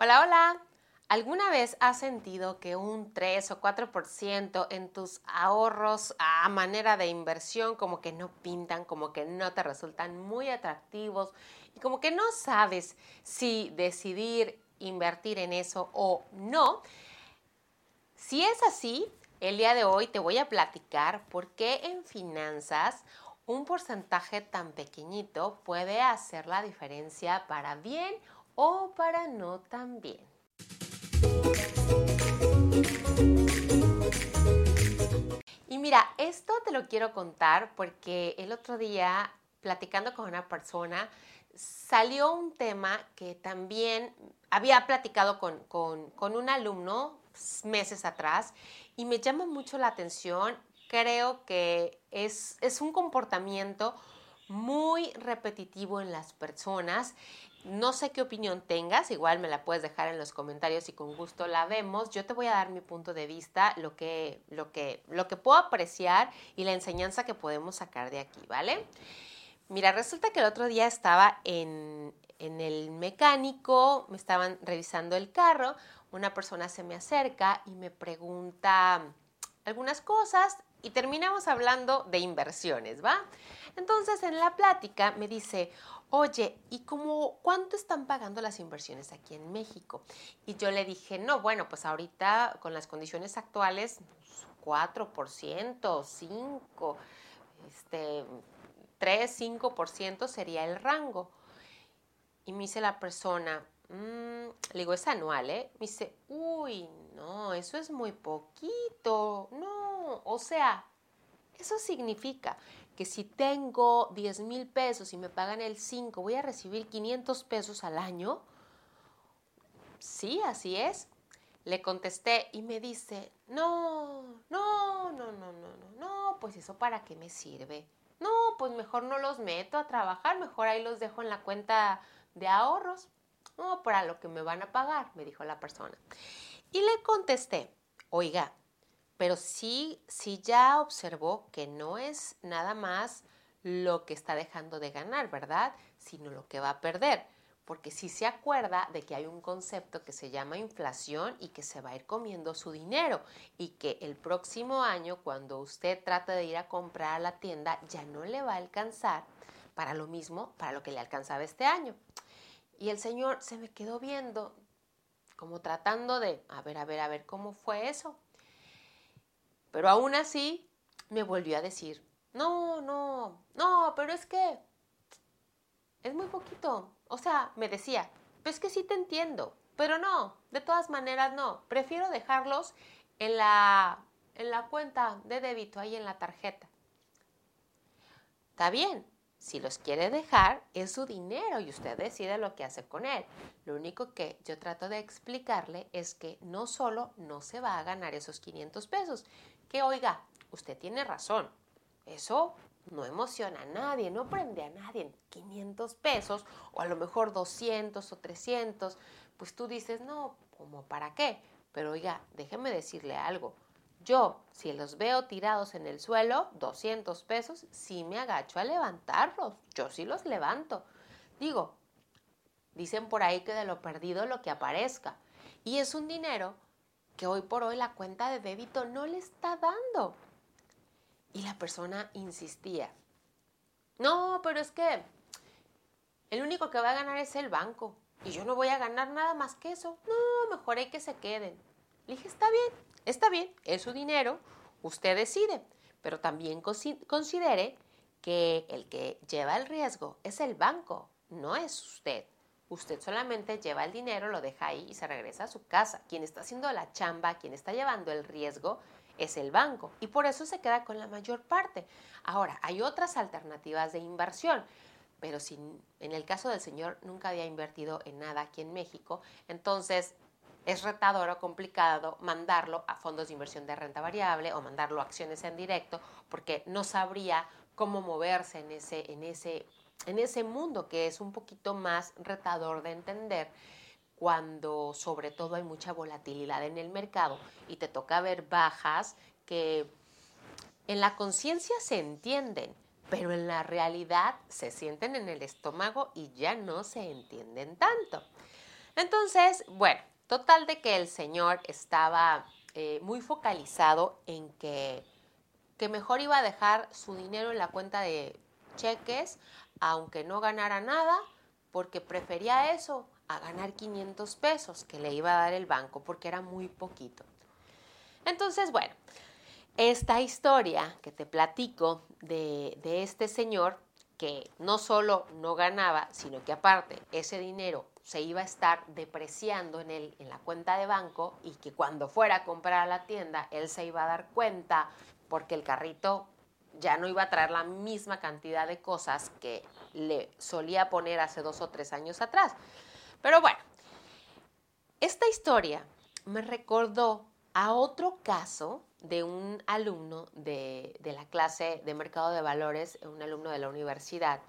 Hola, hola. ¿Alguna vez has sentido que un 3 o 4% en tus ahorros a manera de inversión como que no pintan, como que no te resultan muy atractivos y como que no sabes si decidir invertir en eso o no? Si es así, el día de hoy te voy a platicar por qué en finanzas un porcentaje tan pequeñito puede hacer la diferencia para bien o para no tan bien. Y mira, esto te lo quiero contar porque el otro día, platicando con una persona, salió un tema que también había platicado con, con un alumno meses atrás y me llama mucho la atención. Creo que es, es un comportamiento muy repetitivo en las personas no sé qué opinión tengas, igual me la puedes dejar en los comentarios y con gusto la vemos. Yo te voy a dar mi punto de vista, lo que, lo que, lo que puedo apreciar y la enseñanza que podemos sacar de aquí, ¿vale? Mira, resulta que el otro día estaba en, en el mecánico, me estaban revisando el carro, una persona se me acerca y me pregunta algunas cosas y terminamos hablando de inversiones, ¿va? Entonces en la plática me dice, oye, ¿y cómo cuánto están pagando las inversiones aquí en México? Y yo le dije, no, bueno, pues ahorita con las condiciones actuales, 4%, 5%, este, 3, 5% sería el rango. Y me dice la persona, mm", le digo, es anual, ¿eh? Me dice, uy, no, eso es muy poquito, no, o sea, eso significa que si tengo 10 mil pesos y me pagan el 5, voy a recibir 500 pesos al año. Sí, así es. Le contesté y me dice, no, no, no, no, no, no, no, pues eso para qué me sirve. No, pues mejor no los meto a trabajar, mejor ahí los dejo en la cuenta de ahorros. No, para lo que me van a pagar, me dijo la persona. Y le contesté, oiga, pero sí, sí ya observó que no es nada más lo que está dejando de ganar, ¿verdad? Sino lo que va a perder. Porque sí se acuerda de que hay un concepto que se llama inflación y que se va a ir comiendo su dinero y que el próximo año cuando usted trate de ir a comprar a la tienda ya no le va a alcanzar para lo mismo, para lo que le alcanzaba este año. Y el señor se me quedó viendo como tratando de, a ver, a ver, a ver, ¿cómo fue eso? Pero aún así me volvió a decir, no, no, no, pero es que es muy poquito. O sea, me decía, pues que sí te entiendo, pero no, de todas maneras no. Prefiero dejarlos en la, en la cuenta de débito, ahí en la tarjeta. Está bien, si los quiere dejar, es su dinero y usted decide lo que hace con él. Lo único que yo trato de explicarle es que no solo no se va a ganar esos 500 pesos, que oiga, usted tiene razón, eso no emociona a nadie, no prende a nadie. 500 pesos o a lo mejor 200 o 300, pues tú dices, no, ¿cómo para qué? Pero oiga, déjeme decirle algo. Yo, si los veo tirados en el suelo, 200 pesos, sí me agacho a levantarlos. Yo sí los levanto. Digo, dicen por ahí que de lo perdido lo que aparezca. Y es un dinero que hoy por hoy la cuenta de débito no le está dando. Y la persona insistía. No, pero es que el único que va a ganar es el banco. Y yo no voy a ganar nada más que eso. No, mejor hay que se queden. Le dije, está bien, está bien, es su dinero, usted decide. Pero también considere que el que lleva el riesgo es el banco, no es usted. Usted solamente lleva el dinero, lo deja ahí y se regresa a su casa. Quien está haciendo la chamba, quien está llevando el riesgo, es el banco y por eso se queda con la mayor parte. Ahora, hay otras alternativas de inversión, pero si en el caso del señor nunca había invertido en nada aquí en México, entonces es retador o complicado mandarlo a fondos de inversión de renta variable o mandarlo a acciones en directo porque no sabría cómo moverse en ese, en ese en ese mundo que es un poquito más retador de entender cuando sobre todo hay mucha volatilidad en el mercado y te toca ver bajas que en la conciencia se entienden, pero en la realidad se sienten en el estómago y ya no se entienden tanto. Entonces, bueno, total de que el señor estaba eh, muy focalizado en que, que mejor iba a dejar su dinero en la cuenta de cheques, aunque no ganara nada, porque prefería eso a ganar 500 pesos que le iba a dar el banco, porque era muy poquito. Entonces, bueno, esta historia que te platico de, de este señor, que no solo no ganaba, sino que aparte ese dinero se iba a estar depreciando en, el, en la cuenta de banco y que cuando fuera a comprar a la tienda, él se iba a dar cuenta porque el carrito ya no iba a traer la misma cantidad de cosas que le solía poner hace dos o tres años atrás. Pero bueno, esta historia me recordó a otro caso de un alumno de, la clase de mercado de valores, un alumno de la universidad,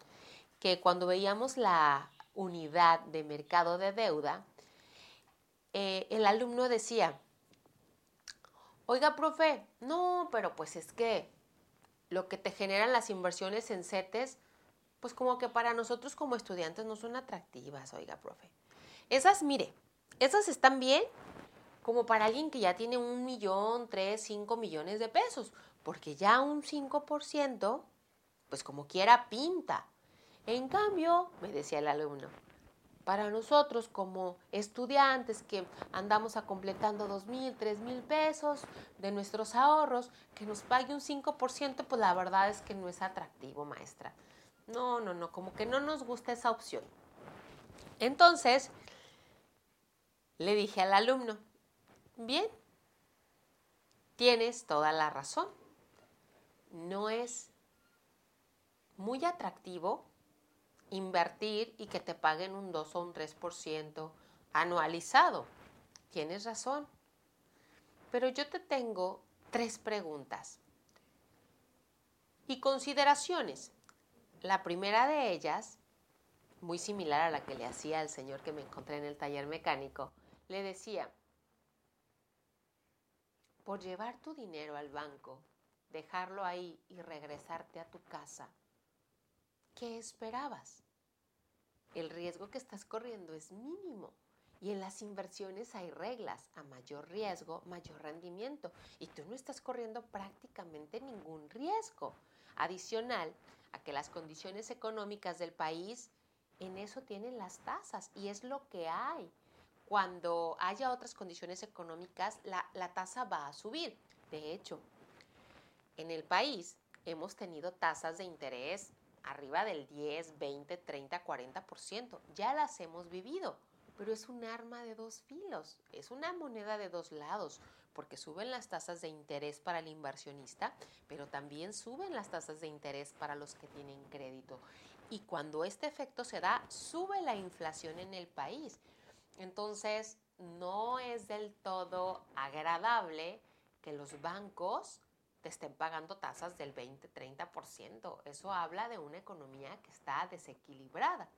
que cuando veíamos la unidad de mercado de deuda, eh, el alumno decía, oiga, profe, no, pero pues es que lo que te generan las inversiones en CETES, pues como que para nosotros como estudiantes no son atractivas, oiga, profe. Esas, mire, esas están bien como para alguien que ya tiene un millón, tres, cinco millones de pesos, porque ya un 5%, pues como quiera, pinta. En cambio, me decía el alumno, para nosotros como estudiantes que andamos a completando dos mil, tres mil pesos de nuestros ahorros, que nos pague un 5%, pues la verdad es que no es atractivo, maestra. No, no, no, como que no nos gusta esa opción. Entonces, le dije al alumno, bien, tienes toda la razón. No es muy atractivo invertir y que te paguen un 2 o un 3% anualizado. Tienes razón. Pero yo te tengo tres preguntas y consideraciones. La primera de ellas, muy similar a la que le hacía al señor que me encontré en el taller mecánico, le decía, por llevar tu dinero al banco, dejarlo ahí y regresarte a tu casa, ¿qué esperabas? El riesgo que estás corriendo es mínimo. Y en las inversiones hay reglas. A mayor riesgo, mayor rendimiento. Y tú no estás corriendo prácticamente ningún riesgo. Adicional a que las condiciones económicas del país en eso tienen las tasas y es lo que hay. Cuando haya otras condiciones económicas, la, tasa va a subir. De hecho, en el país hemos tenido tasas de interés arriba del 10, 20, 30, 40%. Ya las hemos vivido, pero es un arma de dos filos, es una moneda de dos lados, porque suben las tasas de interés para el inversionista, pero también suben las tasas de interés para los que tienen crédito. Y cuando este efecto se da, sube la inflación en el país. Entonces, no es del todo agradable que los bancos te estén pagando tasas del 20-30%. Eso habla de una economía que está desequilibrada.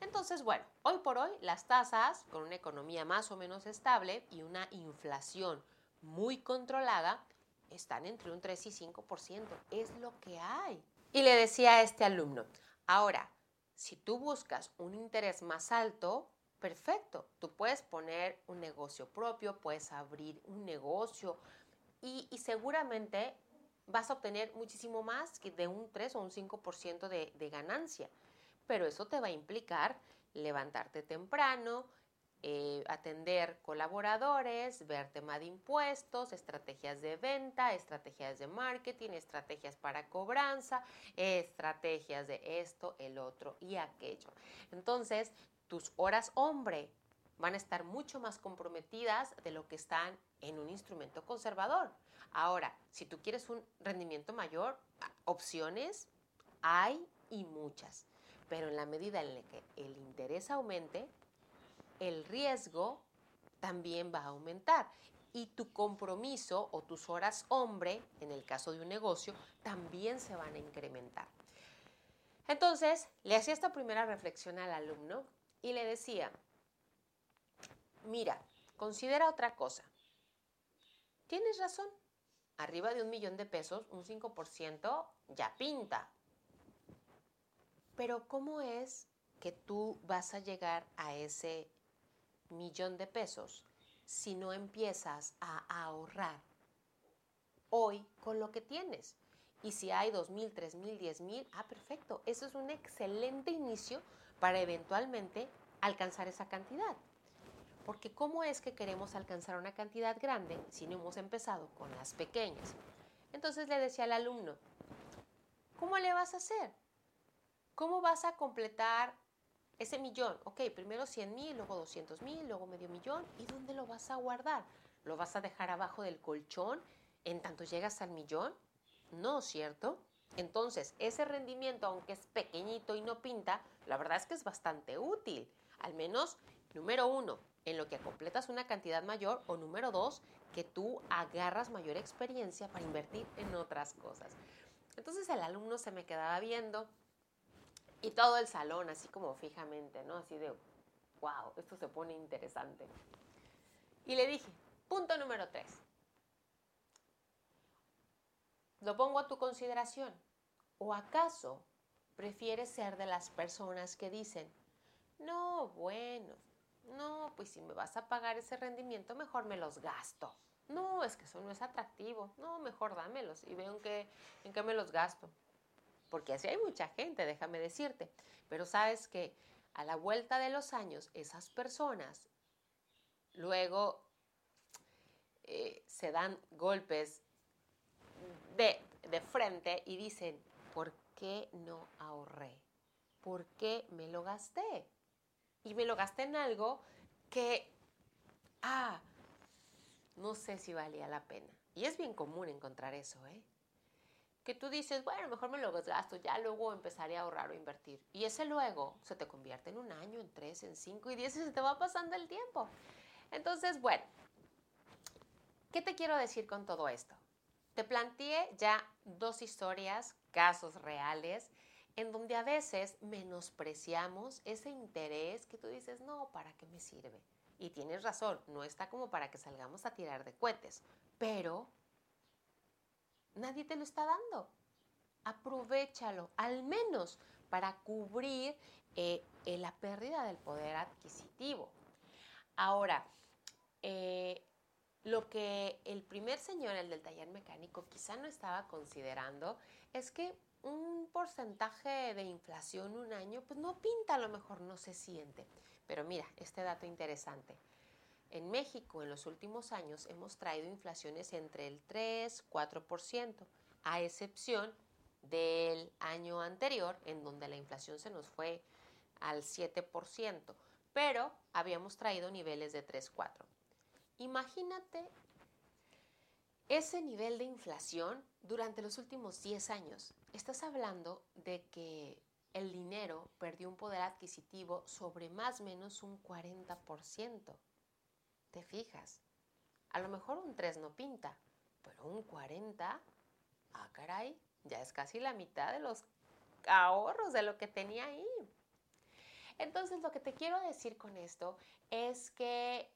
Entonces, bueno, hoy por hoy las tasas, con una economía más o menos estable y una inflación muy controlada, están entre un 3 y 5%. Es lo que hay. Y le decía a este alumno, ahora, si tú buscas un interés más alto, perfecto, tú puedes poner un negocio propio, puedes abrir un negocio, y, seguramente vas a obtener muchísimo más que de un 3 o un 5% de, de ganancia. Pero eso te va a implicar levantarte temprano, eh, atender colaboradores, ver tema de impuestos, estrategias de venta, estrategias de marketing, estrategias para cobranza, estrategias de esto, el otro y aquello. Entonces, tus horas hombre van a estar mucho más comprometidas de lo que están en un instrumento conservador. Ahora, si tú quieres un rendimiento mayor, opciones hay y muchas, pero en la medida en la que el interés aumente, el riesgo también va a aumentar y tu compromiso o tus horas hombre, en el caso de un negocio, también se van a incrementar. Entonces, le hacía esta primera reflexión al alumno y le decía, mira, considera otra cosa. Tienes razón. Arriba de un millón de pesos, un 5% ya pinta. Pero ¿cómo es que tú vas a llegar a ese millón de pesos si no empiezas a ahorrar hoy con lo que tienes. Y si hay dos mil, tres mil, diez mil, ah, perfecto. Eso es un excelente inicio para eventualmente alcanzar esa cantidad. Porque ¿cómo es que queremos alcanzar una cantidad grande si no hemos empezado con las pequeñas? Entonces le decía al alumno, ¿cómo le vas a hacer? ¿Cómo vas a completar ese millón? Ok, primero 100 mil, luego 200 mil, luego medio millón. ¿Y dónde lo vas a guardar? ¿Lo vas a dejar abajo del colchón en tanto llegas al millón? No, ¿cierto? Entonces, ese rendimiento, aunque es pequeñito y no pinta, la verdad es que es bastante útil. Al menos, número uno, en lo que completas una cantidad mayor o número dos, que tú agarras mayor experiencia para invertir en otras cosas. Entonces el alumno se me quedaba viendo y todo el salón así como fijamente, ¿no? Así de, wow, esto se pone interesante. Y le dije, punto número tres, lo pongo a tu consideración. ¿O acaso prefieres ser de las personas que dicen, no, bueno, no, pues si me vas a pagar ese rendimiento, mejor me los gasto. No, es que eso no es atractivo. No, mejor dámelos y veo en qué, en qué me los gasto. Porque así hay mucha gente, déjame decirte. Pero sabes que a la vuelta de los años, esas personas luego eh, se dan golpes de, frente y dicen, ¿por qué no ahorré? ¿Por qué me lo gasté? Y me lo gasté en algo que, ah, no sé si valía la pena. Y es bien común encontrar eso, ¿eh? Que tú dices, bueno, mejor me lo gasto, ya luego empezaré a ahorrar o invertir. Y ese luego se te convierte en un año, en tres, en cinco y diez y se te va pasando el tiempo. Entonces, bueno, ¿qué te quiero decir con todo esto? Te planteé ya dos historias, casos reales, en donde a veces menospreciamos ese interés que tú dices, no, ¿para qué me sirve? Y tienes razón, no está como para que salgamos a tirar de cohetes, pero nadie te lo está dando. Aprovechalo, al menos para cubrir eh, eh, la pérdida del poder adquisitivo. Ahora, eh, lo que el primer señor, el del taller mecánico, quizá no estaba considerando es que un porcentaje de inflación un año, pues no pinta, a lo mejor no se siente. Pero mira, este dato interesante. En México en los últimos años hemos traído inflaciones entre el 3, 4%, a excepción del año anterior, en donde la inflación se nos fue al 7%, pero habíamos traído niveles de 3, 4. Imagínate ese nivel de inflación durante los últimos 10 años. Estás hablando de que el dinero perdió un poder adquisitivo sobre más o menos un 40%. ¿Te fijas? A lo mejor un 3 no pinta, pero un 40, ah caray, ya es casi la mitad de los ahorros de lo que tenía ahí. Entonces lo que te quiero decir con esto es que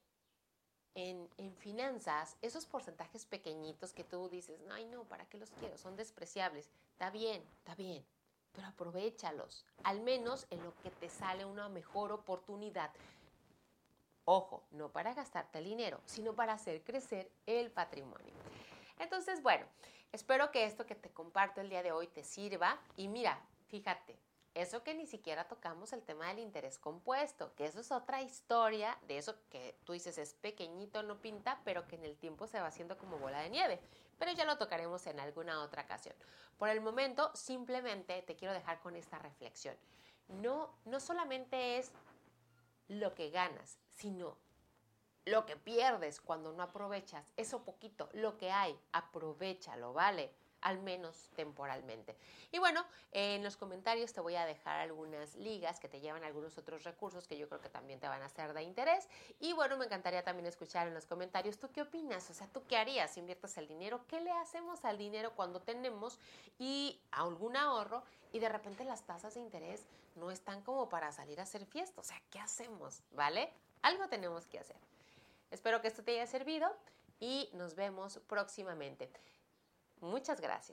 en, finanzas, esos porcentajes pequeñitos que tú dices, ay no, ¿para qué los quiero? Son despreciables. Está bien, está bien, pero aprovechalos, al menos en lo que te sale una mejor oportunidad. Ojo, no para gastarte el dinero, sino para hacer crecer el patrimonio. Entonces, bueno, espero que esto que te comparto el día de hoy te sirva y mira, fíjate, eso que ni siquiera tocamos el tema del interés compuesto, que eso es otra historia de eso que tú dices es pequeñito, no pinta, pero que en el tiempo se va haciendo como bola de nieve. Pero ya lo tocaremos en alguna otra ocasión. Por el momento, simplemente te quiero dejar con esta reflexión. No, no solamente es lo que ganas, sino lo que pierdes cuando no aprovechas, eso poquito, lo que hay, aprovechalo, ¿vale? Al menos temporalmente. Y bueno, en los comentarios te voy a dejar algunas ligas que te llevan algunos otros recursos que yo creo que también te van a ser de interés. Y bueno, me encantaría también escuchar en los comentarios, ¿tú qué opinas? O sea, ¿tú qué harías si inviertes el dinero? ¿Qué le hacemos al dinero cuando tenemos y algún ahorro y de repente las tasas de interés no están como para salir a hacer fiesta? O sea, ¿qué hacemos? ¿Vale? Algo tenemos que hacer. Espero que esto te haya servido y nos vemos próximamente. Muchas gracias.